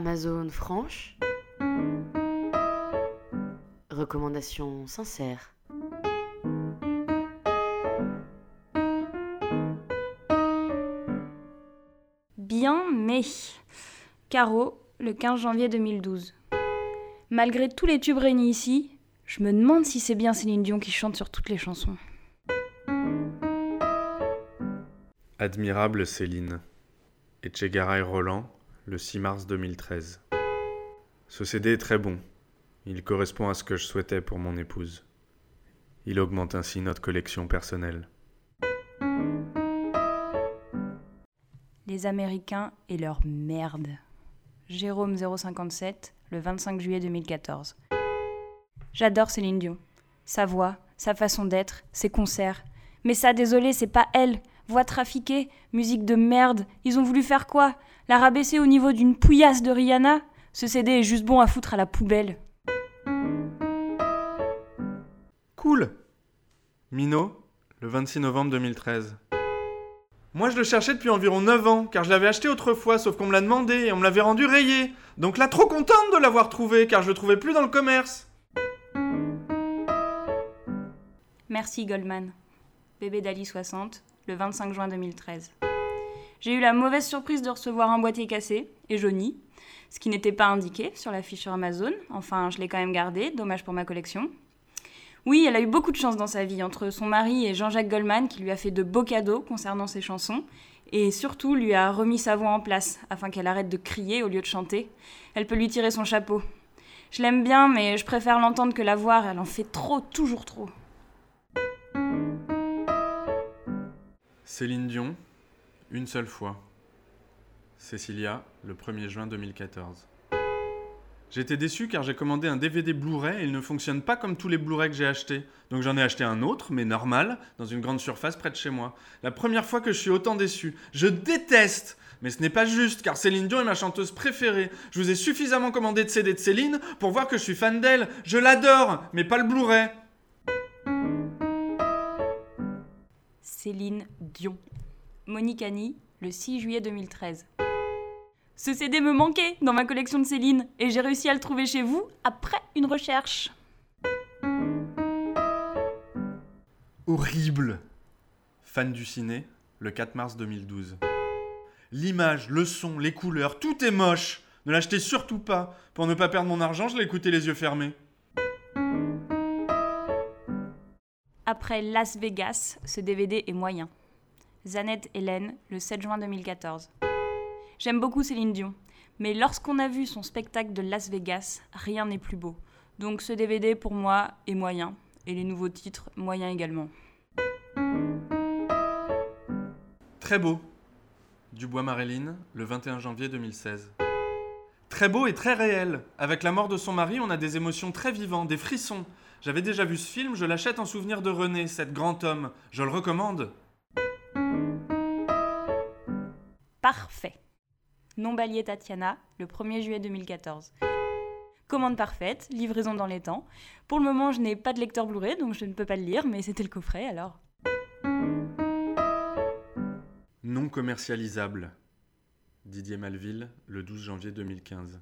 Amazon franche. Recommandation sincère. Bien, mais. Caro, le 15 janvier 2012. Malgré tous les tubes réunis ici, je me demande si c'est bien Céline Dion qui chante sur toutes les chansons. Admirable Céline. Etchegaray Roland, le 6 mars 2013. Ce CD est très bon. Il correspond à ce que je souhaitais pour mon épouse. Il augmente ainsi notre collection personnelle. Les Américains et leur merde. Jérôme 057, le 25 juillet 2014. J'adore Céline Dion. Sa voix, sa façon d'être, ses concerts. Mais ça, désolé, c'est pas elle. Voix trafiquée, musique de merde. Ils ont voulu faire quoi? La rabaisser au niveau d'une pouillasse de Rihanna? Ce CD est juste bon à foutre à la poubelle. Cool Mino, le 26 novembre 2013. Moi je le cherchais depuis environ 9 ans, car je l'avais acheté autrefois, sauf qu'on me l'a demandé et on me l'avait rendu rayé. Donc là, trop contente de l'avoir trouvé, car je le trouvais plus dans le commerce. Merci Goldman. Bébé Dali 60, le 25 juin 2013. J'ai eu la mauvaise surprise de recevoir un boîtier cassé et jauni, ce qui n'était pas indiqué sur la fiche sur Amazon. Enfin, je l'ai quand même gardé, dommage pour ma collection. Oui, elle a eu beaucoup de chance dans sa vie, entre son mari et Jean-Jacques Goldman qui lui a fait de beaux cadeaux concernant ses chansons, et surtout lui a remis sa voix en place afin qu'elle arrête de crier au lieu de chanter. Elle peut lui tirer son chapeau. Je l'aime bien, mais je préfère l'entendre que la voir, elle en fait trop, toujours trop. Céline Dion, une seule fois. Cécilia, le 1er juin 2014. J'étais déçu car j'ai commandé un DVD Blu-ray et il ne fonctionne pas comme tous les Blu-ray que j'ai achetés. Donc j'en ai acheté un autre, mais normal, dans une grande surface près de chez moi. La première fois que je suis autant déçu. Je déteste mais ce n'est pas juste, car Céline Dion est ma chanteuse préférée. Je vous ai suffisamment commandé de CD de Céline pour voir que je suis fan d'elle. Je l'adore, mais pas le Blu-ray. Céline Dion. Monique Annie, le 6 juillet 2013. Ce CD me manquait dans ma collection de Céline et j'ai réussi à le trouver chez vous après une recherche. Horrible. Fan du ciné, le 4 mars 2012. L'image, le son, les couleurs, tout est moche. Ne l'achetez surtout pas. Pour ne pas perdre mon argent, je l'ai écouté les yeux fermés. Après Las Vegas, ce DVD est moyen. Zanette Hélène, le 7 juin 2014. J'aime beaucoup Céline Dion, mais lorsqu'on a vu son spectacle de Las Vegas, rien n'est plus beau. Donc ce DVD pour moi est moyen, et les nouveaux titres moyens également. Très beau. Dubois Marilyn, le 21 janvier 2016. Très beau et très réel. Avec la mort de son mari, on a des émotions très vivantes, des frissons. J'avais déjà vu ce film, je l'achète en souvenir de René, cet grand homme. Je le recommande. Parfait. Non balier Tatiana, le 1er juillet 2014. Commande parfaite, livraison dans les temps. Pour le moment, je n'ai pas de lecteur Blu-ray, donc je ne peux pas le lire, mais c'était le coffret alors. Non commercialisable. Didier Malville, le 12 janvier 2015.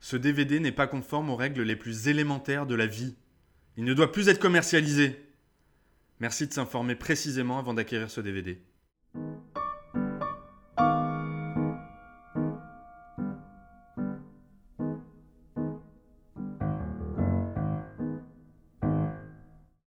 Ce DVD n'est pas conforme aux règles les plus élémentaires de la vie. Il ne doit plus être commercialisé. Merci de s'informer précisément avant d'acquérir ce DVD.